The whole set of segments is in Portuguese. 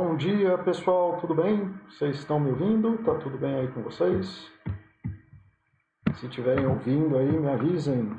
Bom dia, pessoal, tudo bem? Vocês estão me ouvindo? Tá tudo bem aí com vocês? Se estiverem ouvindo aí, me avisem.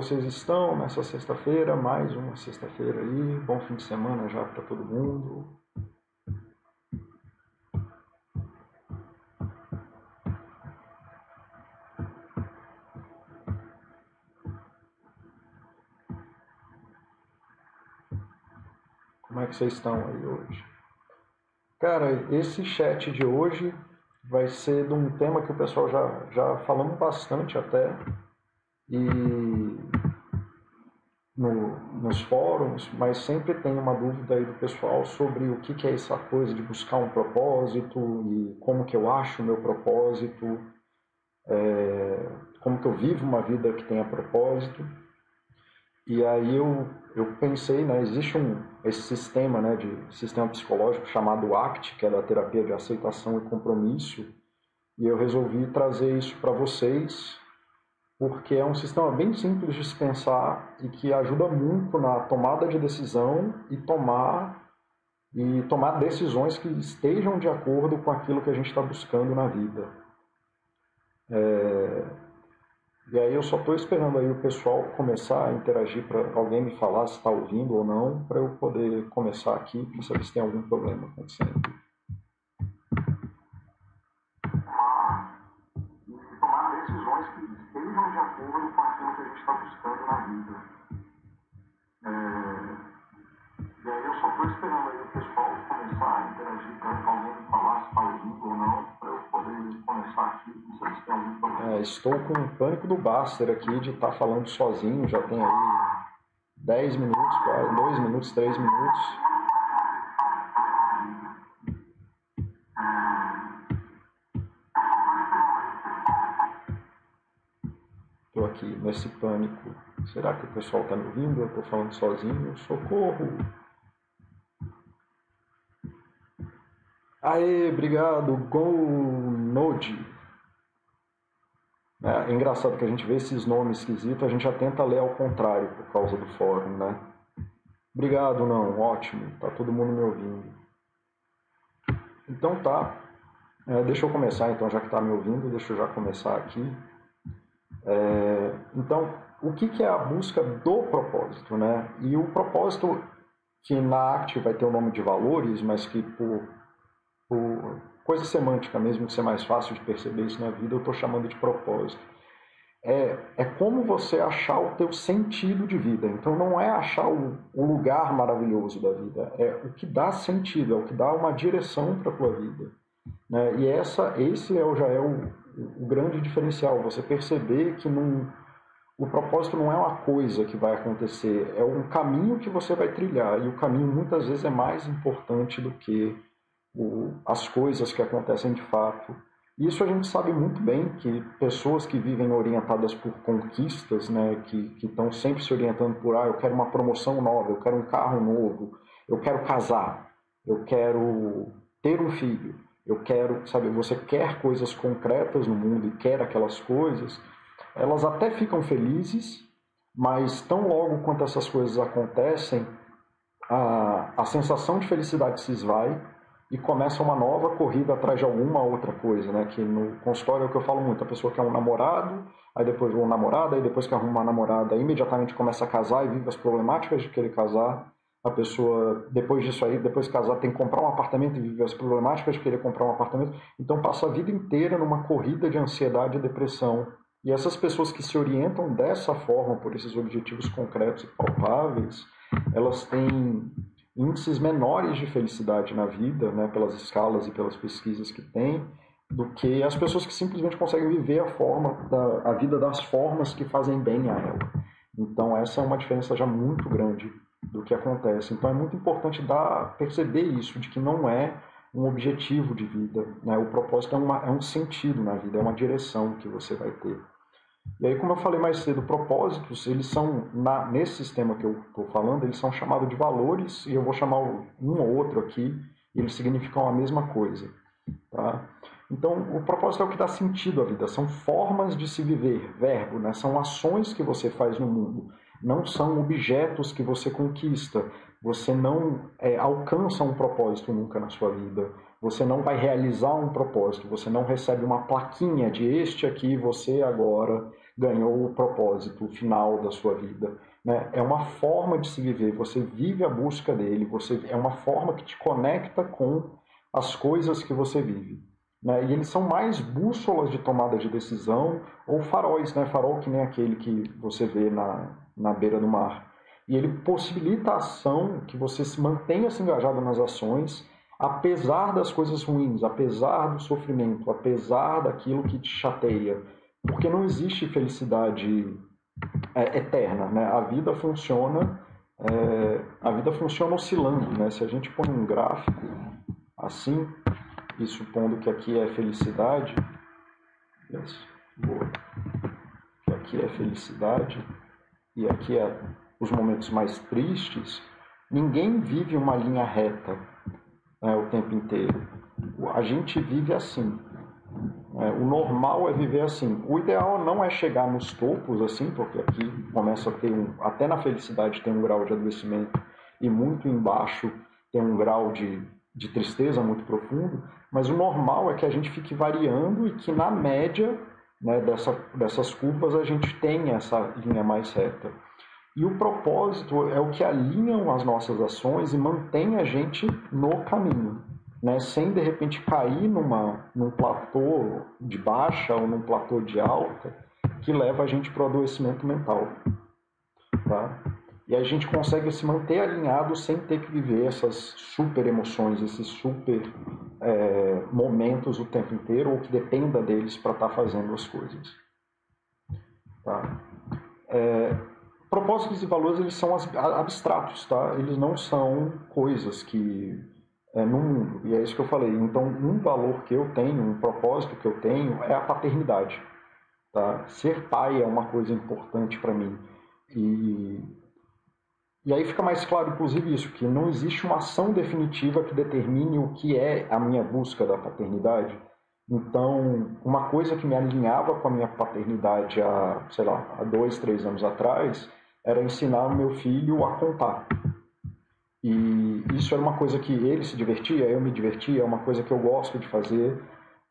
Vocês estão nessa sexta-feira? Mais uma sexta-feira aí. Bom fim de semana já para todo mundo. Como é que vocês estão aí hoje? Cara, esse chat de hoje vai ser de um tema que o pessoal já, já falamos bastante até. E no, nos fóruns, mas sempre tem uma dúvida aí do pessoal sobre o que, que é essa coisa de buscar um propósito e como que eu acho o meu propósito, é, como que eu vivo uma vida que tenha propósito. E aí eu, eu pensei, né, existe um, esse sistema, né, de sistema psicológico chamado ACT, que é da terapia de aceitação e compromisso, e eu resolvi trazer isso para vocês, porque é um sistema bem simples de se pensar e que ajuda muito na tomada de decisão e tomar e tomar decisões que estejam de acordo com aquilo que a gente está buscando na vida. É, e aí eu só estou esperando aí o pessoal começar a interagir para alguém me falar se está ouvindo ou não, para eu poder começar aqui, para saber se tem algum problema acontecendo. Decisões que estejam de acordo com aquilo que a gente está buscando na vida. É, E aí eu só estou esperando aí o pessoal começar a interagir para alguém me falar se está ouvindo ou não, para eu poder começar aqui, não sei se tem algum problema. É, estou com um pânico do Baster aqui de estar tá falando sozinho, já tem aí 10 minutos, quase, 2 minutos, 3 minutos. Nesse pânico. Será que o pessoal está me ouvindo? Eu estou falando sozinho? Socorro! Aê, obrigado, GoNode. É, é engraçado que a gente vê esses nomes esquisitos, a gente já tenta ler ao contrário por causa do fórum, né? Obrigado, não, ótimo, tá todo mundo me ouvindo. Então tá, é, deixa eu começar então, já que tá me ouvindo, deixa eu já começar aqui. É, então, o que, que é a busca do propósito, né? E o propósito que na ACT vai ter o nome de valores, mas que por, por coisa semântica mesmo, que ser mais fácil de perceber isso na vida, eu estou chamando de propósito. É, é como você achar o teu sentido de vida. Então não é achar o, o lugar maravilhoso da vida, é o que dá sentido, é o que dá uma direção para a tua vida. Né? E essa, esse é, já é o, o grande diferencial, você perceber que o propósito não é uma coisa que vai acontecer, é um caminho que você vai trilhar, e o caminho muitas vezes é mais importante do que o, as coisas que acontecem de fato. Isso a gente sabe muito bem que pessoas que vivem orientadas por conquistas, né, que estão sempre se orientando por ah, eu quero uma promoção nova, eu quero um carro novo, eu quero casar, eu quero ter um filho, eu quero, sabe, você quer coisas concretas no mundo e quer aquelas coisas, elas até ficam felizes, mas tão logo quanto essas coisas acontecem, a, a sensação de felicidade se esvai e começa uma nova corrida atrás de alguma outra coisa, né? Que no consultório é o que eu falo muito, a pessoa quer um namorado, aí depois um namorado, aí depois que arruma uma namorada, imediatamente começa a casar e vive as problemáticas de querer casar. A pessoa, depois disso aí, depois de casar, tem que comprar um apartamento e vive as problemáticas de querer comprar um apartamento. Então passa a vida inteira numa corrida de ansiedade e depressão. E essas pessoas que se orientam dessa forma, por esses objetivos concretos e palpáveis, elas têm índices menores de felicidade na vida, né, pelas escalas e pelas pesquisas que tem, do que as pessoas que simplesmente conseguem viver a forma da, a vida das formas que fazem bem a ela. Então essa é uma diferença já muito grande do que acontece. Então é muito importante dar perceber isso de que não é um objetivo de vida, né? O propósito é, uma, é um sentido na vida, é uma direção que você vai ter. E aí, como eu falei mais cedo, propósitos, eles são, na, nesse sistema que eu estou falando, eles são chamados de valores, e eu vou chamar um ou outro aqui, eles significam a mesma coisa. Tá? Então, o propósito é o que dá sentido à vida, são formas de se viver, verbo, né? são ações que você faz no mundo, não são objetos que você conquista. Você não é, alcança um propósito nunca na sua vida. Você não vai realizar um propósito. Você não recebe uma plaquinha de este aqui, você agora ganhou o propósito final da sua vida. Né? É uma forma de se viver. Você vive a busca dele. Você é uma forma que te conecta com as coisas que você vive. Né? E eles são mais bússolas de tomada de decisão ou faróis, né? farol que nem aquele que você vê na, na beira do mar. E ele possibilita a ação que você se mantenha se engajado nas ações, apesar das coisas ruins, apesar do sofrimento, apesar daquilo que te chateia. Porque não existe felicidade é, eterna, né? A vida funciona, é, a vida funciona oscilando, né? Se a gente põe um gráfico assim, e supondo que aqui é felicidade, yes, boa, que aqui é felicidade e aqui é os momentos mais tristes, ninguém vive uma linha reta né, o tempo inteiro. A gente vive assim. É, o normal é viver assim. O ideal não é chegar nos topos assim, porque aqui começa a ter um, até na felicidade tem um grau de adoecimento e muito embaixo tem um grau de, de tristeza muito profundo. Mas o normal é que a gente fique variando e que na média né, dessa, dessas curvas a gente tenha essa linha mais reta. E o propósito é o que alinha as nossas ações e mantém a gente no caminho, né? sem de repente cair numa, num platô de baixa ou num platô de alta que leva a gente para o adoecimento mental. Tá? E a gente consegue se manter alinhado sem ter que viver essas super emoções, esses super é, momentos o tempo inteiro ou que dependa deles para estar tá fazendo as coisas. Tá? É, propósitos e valores eles são abstratos, tá? Eles não são coisas que é, no mundo. E é isso que eu falei. Então, um valor que eu tenho, um propósito que eu tenho é a paternidade. Tá? Ser pai é uma coisa importante para mim. E, e aí fica mais claro, inclusive, isso, que não existe uma ação definitiva que determine o que é a minha busca da paternidade. Então, uma coisa que me alinhava com a minha paternidade há, sei lá, há dois, três anos atrás, era ensinar o meu filho a contar. E isso era uma coisa que ele se divertia, eu me divertia, é uma coisa que eu gosto de fazer,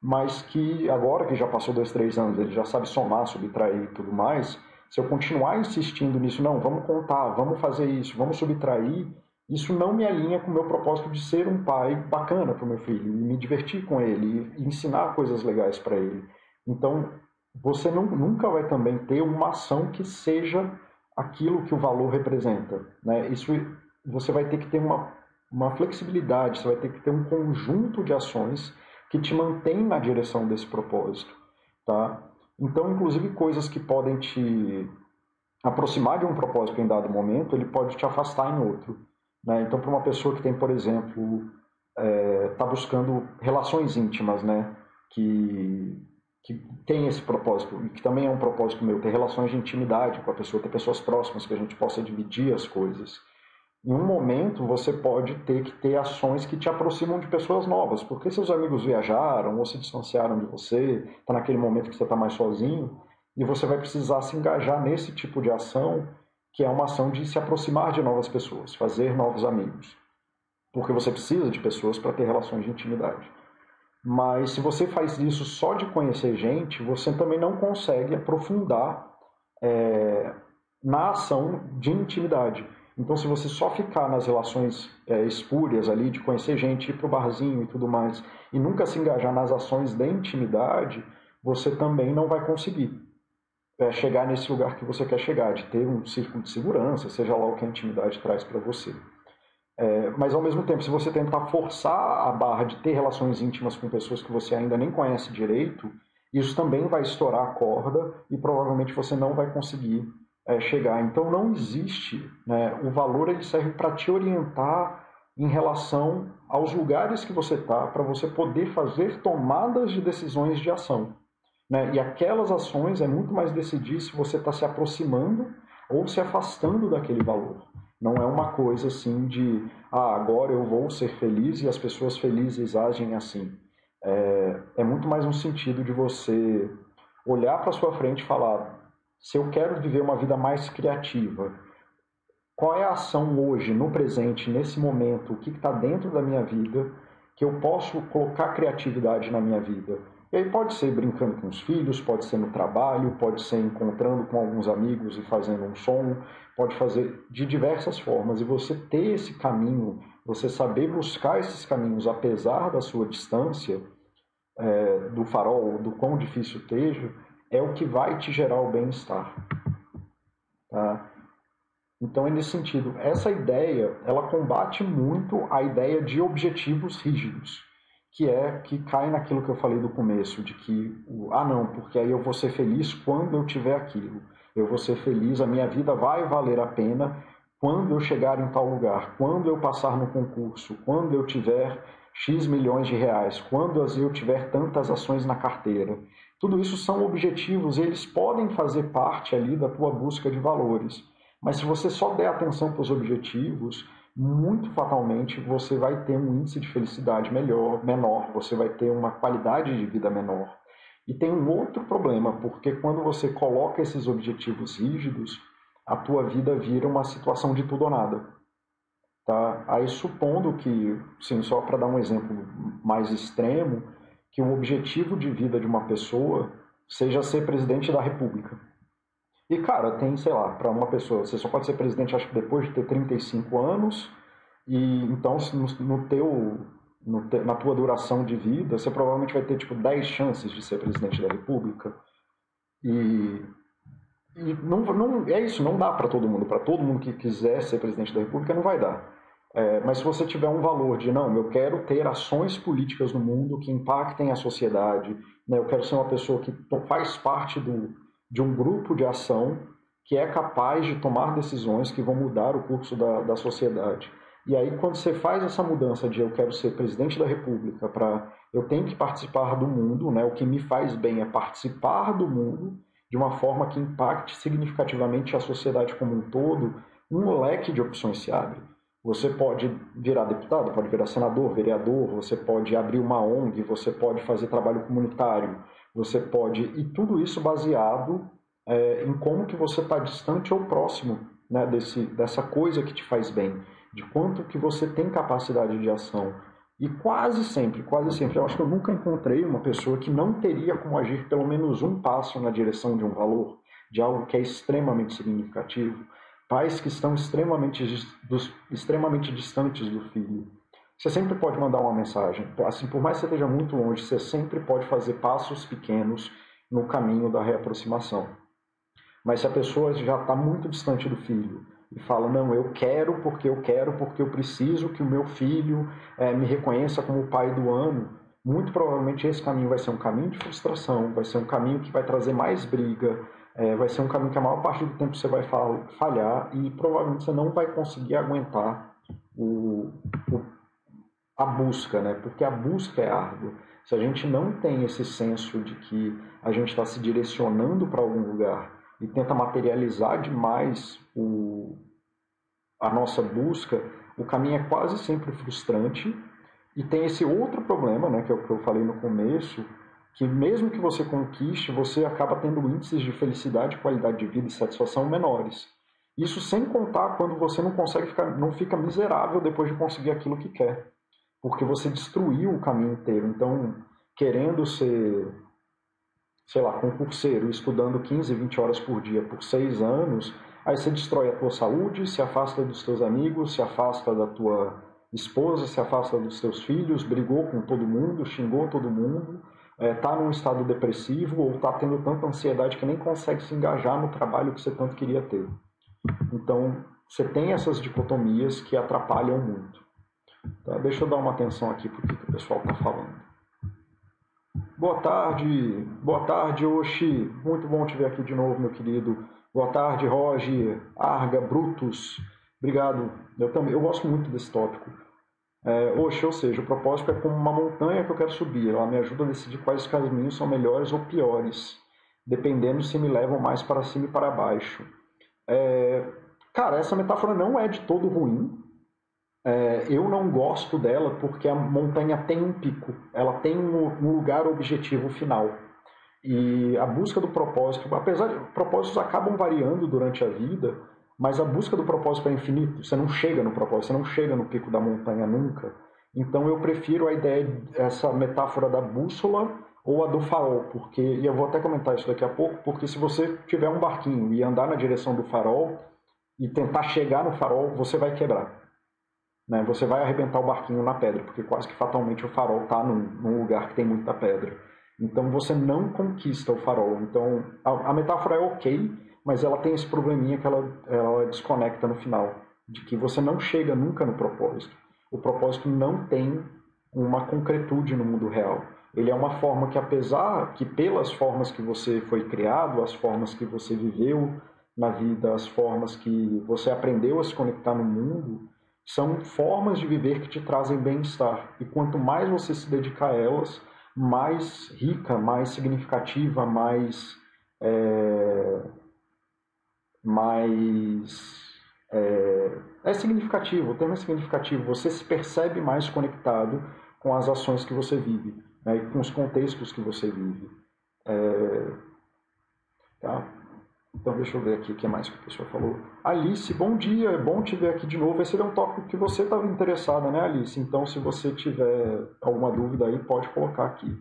mas que agora que já passou dois, três anos, ele já sabe somar, subtrair e tudo mais, se eu continuar insistindo nisso, não, vamos contar, vamos fazer isso, vamos subtrair, isso não me alinha com o meu propósito de ser um pai bacana para o meu filho, e me divertir com ele, e ensinar coisas legais para ele. Então, você não, nunca vai também ter uma ação que seja aquilo que o valor representa. Né? Isso você vai ter que ter uma, uma flexibilidade, você vai ter que ter um conjunto de ações que te mantém na direção desse propósito. Tá? Então, inclusive, coisas que podem te aproximar de um propósito em dado momento, ele pode te afastar em outro. Né? Então, para uma pessoa que tem, por exemplo, está é, tá buscando relações íntimas, né? que que tem esse propósito, e que também é um propósito meu, ter relações de intimidade com a pessoa, ter pessoas próximas, que a gente possa dividir as coisas. Em um momento, você pode ter que ter ações que te aproximam de pessoas novas, porque seus amigos viajaram ou se distanciaram de você, está naquele momento que você está mais sozinho, e você vai precisar se engajar nesse tipo de ação, que é uma ação de se aproximar de novas pessoas, fazer novos amigos. Porque você precisa de pessoas para ter relações de intimidade. Mas se você faz isso só de conhecer gente, você também não consegue aprofundar é, na ação de intimidade. Então, se você só ficar nas relações é, espúrias ali, de conhecer gente, ir para o barzinho e tudo mais, e nunca se engajar nas ações da intimidade, você também não vai conseguir é, chegar nesse lugar que você quer chegar, de ter um círculo de segurança, seja lá o que a intimidade traz para você. É, mas ao mesmo tempo, se você tentar forçar a barra de ter relações íntimas com pessoas que você ainda nem conhece direito, isso também vai estourar a corda e provavelmente você não vai conseguir é, chegar. Então não existe, né, o valor ele serve para te orientar em relação aos lugares que você está, para você poder fazer tomadas de decisões de ação. Né? E aquelas ações é muito mais decidir se você está se aproximando ou se afastando daquele valor. Não é uma coisa assim de, ah, agora eu vou ser feliz e as pessoas felizes agem assim. É, é muito mais um sentido de você olhar para sua frente e falar: se eu quero viver uma vida mais criativa, qual é a ação hoje, no presente, nesse momento, o que está dentro da minha vida que eu posso colocar criatividade na minha vida? E aí pode ser brincando com os filhos, pode ser no trabalho, pode ser encontrando com alguns amigos e fazendo um som, pode fazer de diversas formas. E você ter esse caminho, você saber buscar esses caminhos apesar da sua distância é, do farol, do quão difícil esteja, é o que vai te gerar o bem-estar. Tá? Então é nesse sentido. Essa ideia, ela combate muito a ideia de objetivos rígidos que é que cai naquilo que eu falei do começo, de que, ah não, porque aí eu vou ser feliz quando eu tiver aquilo. Eu vou ser feliz, a minha vida vai valer a pena quando eu chegar em tal lugar, quando eu passar no concurso, quando eu tiver X milhões de reais, quando eu tiver tantas ações na carteira. Tudo isso são objetivos, eles podem fazer parte ali da tua busca de valores. Mas se você só der atenção para os objetivos, muito fatalmente você vai ter um índice de felicidade melhor, menor, você vai ter uma qualidade de vida menor. E tem um outro problema, porque quando você coloca esses objetivos rígidos, a tua vida vira uma situação de tudo ou nada. Tá? Aí supondo que, sim, só para dar um exemplo mais extremo, que o objetivo de vida de uma pessoa seja ser presidente da república. E, cara, tem, sei lá, para uma pessoa, você só pode ser presidente, acho que depois de ter 35 anos, e então no, teu, no te, na tua duração de vida, você provavelmente vai ter, tipo, 10 chances de ser presidente da república. E, e não, não, é isso, não dá para todo mundo. Para todo mundo que quiser ser presidente da república, não vai dar. É, mas se você tiver um valor de, não, eu quero ter ações políticas no mundo que impactem a sociedade, né, eu quero ser uma pessoa que faz parte do de um grupo de ação que é capaz de tomar decisões que vão mudar o curso da, da sociedade. E aí, quando você faz essa mudança de eu quero ser presidente da República para eu tenho que participar do mundo, né? o que me faz bem é participar do mundo de uma forma que impacte significativamente a sociedade como um todo, um leque de opções se abre. Você pode virar deputado, pode virar senador, vereador, você pode abrir uma ONG, você pode fazer trabalho comunitário, você pode e tudo isso baseado é, em como que você está distante ou próximo né, desse, dessa coisa que te faz bem, de quanto que você tem capacidade de ação. E quase sempre, quase sempre, eu acho que eu nunca encontrei uma pessoa que não teria como agir pelo menos um passo na direção de um valor, de algo que é extremamente significativo. Pais que estão extremamente, extremamente distantes do filho, você sempre pode mandar uma mensagem. Assim, por mais que você esteja muito longe, você sempre pode fazer passos pequenos no caminho da reaproximação. Mas se a pessoa já está muito distante do filho e fala, não, eu quero porque eu quero, porque eu preciso que o meu filho é, me reconheça como o pai do ano, muito provavelmente esse caminho vai ser um caminho de frustração, vai ser um caminho que vai trazer mais briga, é, vai ser um caminho que a maior parte do tempo você vai falhar e provavelmente você não vai conseguir aguentar o, o a busca, né? Porque a busca é árdua. Se a gente não tem esse senso de que a gente está se direcionando para algum lugar e tenta materializar demais o, a nossa busca, o caminho é quase sempre frustrante e tem esse outro problema, né, que é o que eu falei no começo, que mesmo que você conquiste, você acaba tendo índices de felicidade, qualidade de vida e satisfação menores. Isso sem contar quando você não consegue ficar, não fica miserável depois de conseguir aquilo que quer porque você destruiu o caminho inteiro. Então, querendo ser, sei lá, concurseiro, estudando 15, 20 horas por dia por seis anos, aí você destrói a tua saúde, se afasta dos teus amigos, se afasta da tua esposa, se afasta dos teus filhos, brigou com todo mundo, xingou todo mundo, está é, tá num estado depressivo ou está tendo tanta ansiedade que nem consegue se engajar no trabalho que você tanto queria ter. Então, você tem essas dicotomias que atrapalham muito. Tá? Deixa eu dar uma atenção aqui para o que o pessoal está falando. Boa tarde, boa tarde, Oxi. Muito bom te ver aqui de novo, meu querido. Boa tarde, Roger, Arga, Brutus. Obrigado. Eu também, eu gosto muito desse tópico. É, oxe, ou seja, o propósito é como uma montanha que eu quero subir. Ela me ajuda a decidir quais caminhos são melhores ou piores, dependendo se me levam mais para cima e para baixo. É, cara, essa metáfora não é de todo ruim. É, eu não gosto dela porque a montanha tem um pico, ela tem um, lugar objetivo final. E a busca do propósito, apesar de propósitos acabam variando durante a vida, mas a busca do propósito é infinito. Você não chega no propósito, você não chega no pico da montanha nunca. Então eu prefiro a ideia, essa metáfora da bússola ou a do farol, porque, e eu vou até comentar isso daqui a pouco, porque se você tiver um barquinho e andar na direção do farol e tentar chegar no farol, você vai quebrar. Né? Você vai arrebentar o barquinho na pedra, porque quase que fatalmente o farol está num, num lugar que tem muita pedra. Então você não conquista o farol. Então a, a, metáfora é ok, mas ela tem esse probleminha que ela, ela desconecta no final, de que você não chega nunca no propósito. O propósito não tem uma concretude no mundo real. Ele é uma forma que, apesar que pelas formas que você foi criado, as formas que você viveu na vida, as formas que você aprendeu a se conectar no mundo, são formas de viver que te trazem bem-estar. E quanto mais você se dedicar a elas, mais rica, mais significativa, mais. É, mais. É, é significativo, o termo é significativo. Você se percebe mais conectado com as ações que você vive, né, com os contextos que você vive. É, tá? Então, deixa eu ver aqui o que mais que a pessoa falou. Alice, bom dia, é bom te ver aqui de novo. Esse é um tópico que você estava interessada, né, Alice? Então, se você tiver alguma dúvida aí, pode colocar aqui.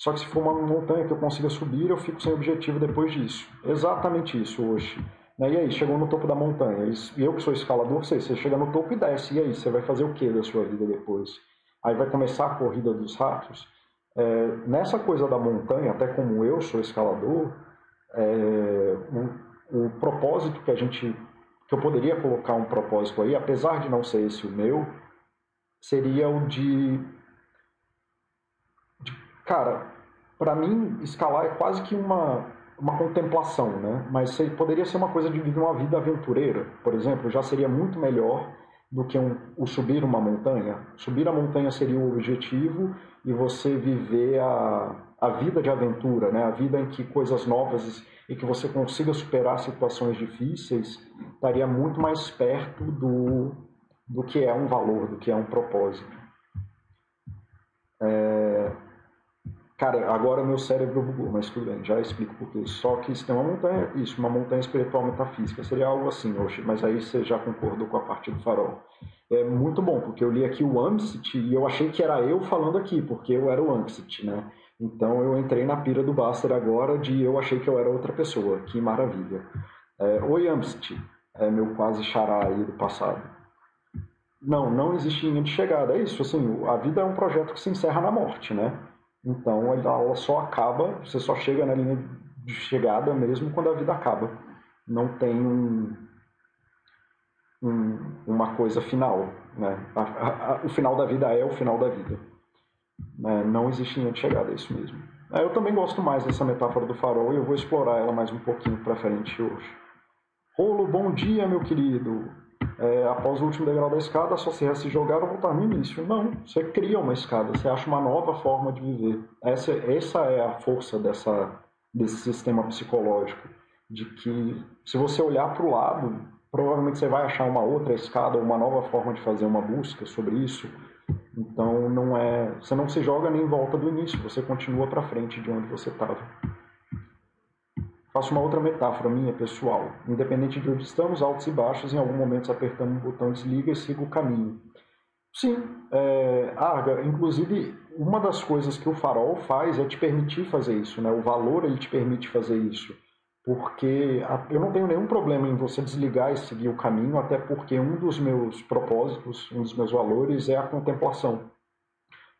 Só que se for uma montanha que eu consiga subir, eu fico sem objetivo depois disso. Exatamente isso hoje. Né? E aí, chegou no topo da montanha. E eu que sou escalador, sei, você chega no topo e desce. E aí, você vai fazer o que da sua vida depois? Aí vai começar a corrida dos ratos. É, nessa coisa da montanha, até como eu sou escalador, é, o, o, propósito que a gente que eu poderia colocar um propósito aí, apesar de não ser esse o meu, seria o de, de cara, para mim escalar é quase que uma uma contemplação, né? Mas poderia ser uma coisa de viver uma vida aventureira, por exemplo, já seria muito melhor do que um, o subir uma montanha. Subir a montanha seria o objetivo e você viver a, a vida de aventura, né? a vida em que coisas novas e que você consiga superar situações difíceis, estaria muito mais perto do, do que é um valor, do que é um propósito. É, Cara, agora meu cérebro bugou, mas tudo bem, já explico por quê. Só que isso tem uma montanha, isso, uma montanha espiritual metafísica, seria algo assim, hoje, mas aí você já concordou com a parte do farol. É muito bom, porque eu li aqui o Amsit e eu achei que era eu falando aqui, porque eu era o Amsit, né? Então eu entrei na pira do Baster agora de eu achei que eu era outra pessoa. Que maravilha. É, Oi, Amsit, é meu quase xará aí do passado. Não, não existe linha de chegada. É isso, assim, a vida é um projeto que se encerra na morte, né? Então a aula só acaba, você só chega na linha de chegada mesmo quando a vida acaba. Não tem um, um, uma coisa final. Né? A, a, a, o final da vida é o final da vida. É, não existe linha de chegada, é isso mesmo. É, eu também gosto mais dessa metáfora do farol e eu vou explorar ela mais um pouquinho para frente hoje. Rolo, bom dia, meu querido é, após o último degrau da escada, só se resta jogar ou voltar no início. Não, você cria uma escada, você acha uma nova forma de viver. Essa, essa é a força dessa, desse sistema psicológico, de que se você olhar para o lado, provavelmente você vai achar uma outra escada uma nova forma de fazer uma busca sobre isso. Então não é, você não se joga nem em volta do início, você continua para frente de onde você estava. Faço uma outra metáfora minha, pessoal. Independente de onde estamos, altos e baixos, em algum momento apertamos o botão desliga e siga o caminho. Sim, é, Arga, inclusive, uma das coisas que o farol faz é te permitir fazer isso, né? O valor ele te permite fazer isso. Porque eu não tenho nenhum problema em você desligar e seguir o caminho, até porque um dos meus propósitos, um dos meus valores é a contemplação.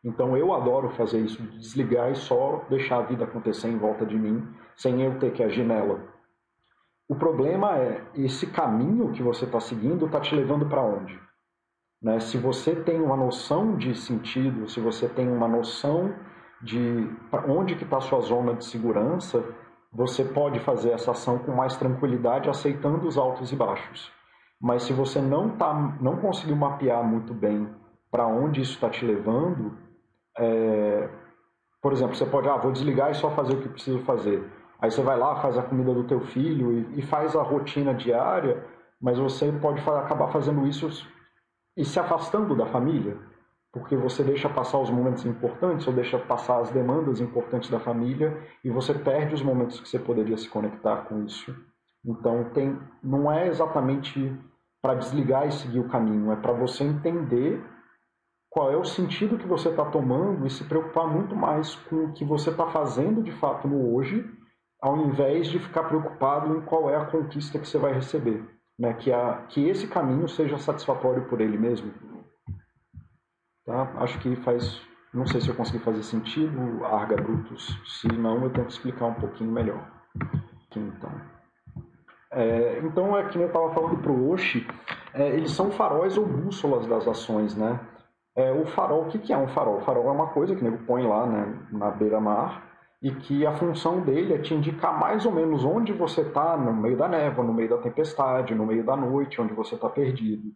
Então eu adoro fazer isso, desligar e só deixar a vida acontecer em volta de mim, sem eu ter que agir nela. O problema é, esse caminho que você está seguindo está te levando para onde? Né? Se você tem uma noção de sentido, se você tem uma noção de onde que está a sua zona de segurança, você pode fazer essa ação com mais tranquilidade, aceitando os altos e baixos. Mas se você não, tá, não conseguiu mapear muito bem para onde isso está te levando, é, por exemplo, você pode, ah, vou desligar e só fazer o que preciso fazer. Aí você vai lá, faz a comida do teu filho e, e faz a rotina diária, mas você pode acabar fazendo isso e se afastando da família, porque você deixa passar os momentos importantes ou deixa passar as demandas importantes da família e você perde os momentos que você poderia se conectar com isso. Então tem, não é exatamente para desligar e seguir o caminho, é para você entender qual é o sentido que você está tomando e se preocupar muito mais com o que você está fazendo de fato no hoje, ao invés de ficar preocupado em qual é a conquista que você vai receber. Né? Que, a, que esse caminho seja satisfatório por ele mesmo. Tá? Acho que faz. Não sei se eu consegui fazer sentido, Arga Brutus. Se não, eu tento explicar um pouquinho melhor. Aqui, então. É, então, é que eu estava falando para o Oshi, é, eles são faróis ou bússolas das ações, né? É, o farol, o que, que é um farol? O farol é uma coisa que o nego põe lá né, na beira-mar e que a função dele é te indicar mais ou menos onde você está no meio da névoa, no meio da tempestade, no meio da noite, onde você está perdido.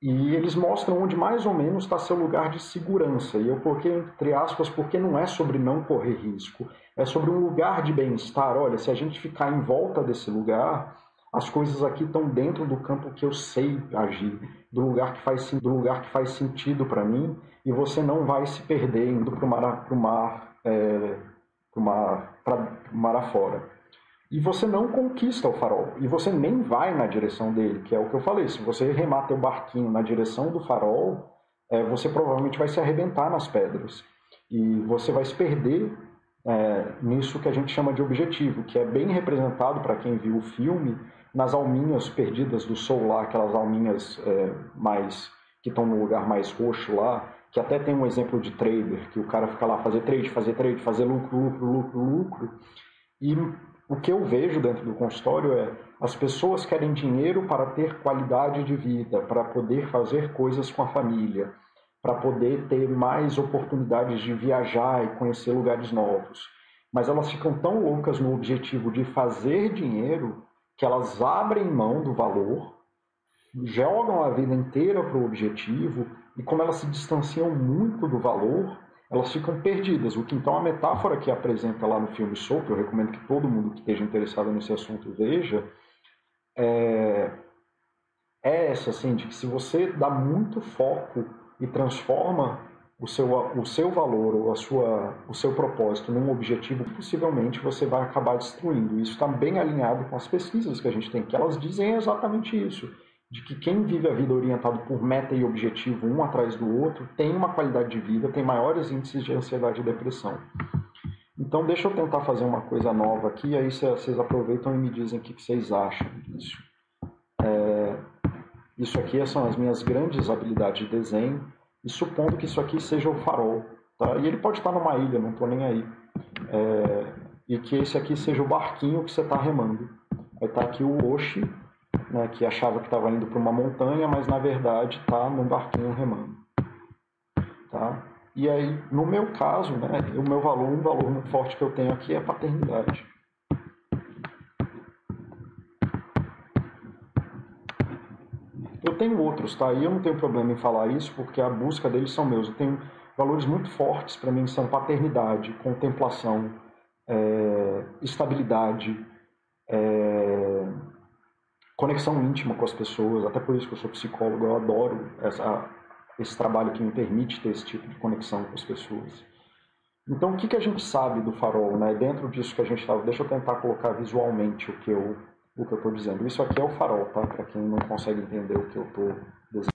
E eles mostram onde mais ou menos está seu lugar de segurança. E eu coloquei entre aspas porque não é sobre não correr risco, é sobre um lugar de bem-estar. Olha, se a gente ficar em volta desse lugar, as coisas aqui estão dentro do campo que eu sei agir, do lugar que faz, do lugar que faz sentido para mim, e você não vai se perder indo para o mar, pro mar, é, mar, mar afora. E você não conquista o farol, e você nem vai na direção dele, que é o que eu falei. Se você remar teu barquinho na direção do farol, é, você provavelmente vai se arrebentar nas pedras. E você vai se perder é, nisso que a gente chama de objetivo, que é bem representado para quem viu o filme nas alminhas perdidas do Sol lá, aquelas alminhas é, mais que estão no lugar mais roxo lá, que até tem um exemplo de trader, que o cara fica lá fazer trade, fazer trade, fazer lucro, lucro, lucro, lucro. E o que eu vejo dentro do consultório é as pessoas querem dinheiro para ter qualidade de vida, para poder fazer coisas com a família, para poder ter mais oportunidades de viajar e conhecer lugares novos. Mas elas ficam tão loucas no objetivo de fazer dinheiro que elas abrem mão do valor, jogam a vida inteira para o objetivo, e como elas se distanciam muito do valor, elas ficam perdidas. O que então a metáfora que apresenta lá no filme Soul, que eu recomendo que todo mundo que esteja interessado nesse assunto veja, é, é essa, assim, de que se você dá muito foco e transforma o seu, o seu valor ou a sua, o seu propósito num objetivo, possivelmente você vai acabar destruindo. Isso está bem alinhado com as pesquisas que a gente tem, que elas dizem exatamente isso, de que quem vive a vida orientado por meta e objetivo um atrás do outro tem uma qualidade de vida, tem maiores índices de ansiedade e depressão. Então deixa eu tentar fazer uma coisa nova aqui, aí vocês aproveitam e me dizem o que vocês acham disso. É, isso aqui são as minhas grandes habilidades de desenho e supondo que isso aqui seja o farol, tá? E ele pode estar numa ilha, não estou nem aí. É, e que esse aqui seja o barquinho que você está remando. Aí está aqui o Oshi, né, que achava que estava indo para uma montanha, mas na verdade está num barquinho remando. Tá? E aí, no meu caso, né, o meu valor, um valor muito forte que eu tenho aqui é a paternidade. Eu tenho outros, tá? E eu não tenho problema em falar isso, porque a busca deles são meus. Eu tenho valores muito fortes para mim, são paternidade, contemplação, é, estabilidade, é, conexão íntima com as pessoas. Até por isso que eu sou psicólogo, eu adoro essa, esse trabalho que me permite ter esse tipo de conexão com as pessoas. Então, o que, que a gente sabe do farol, né? Dentro disso que a gente estava, deixa eu tentar colocar visualmente o que eu o que eu estou dizendo. Isso aqui é o farol, tá? Para quem não consegue entender o que eu estou.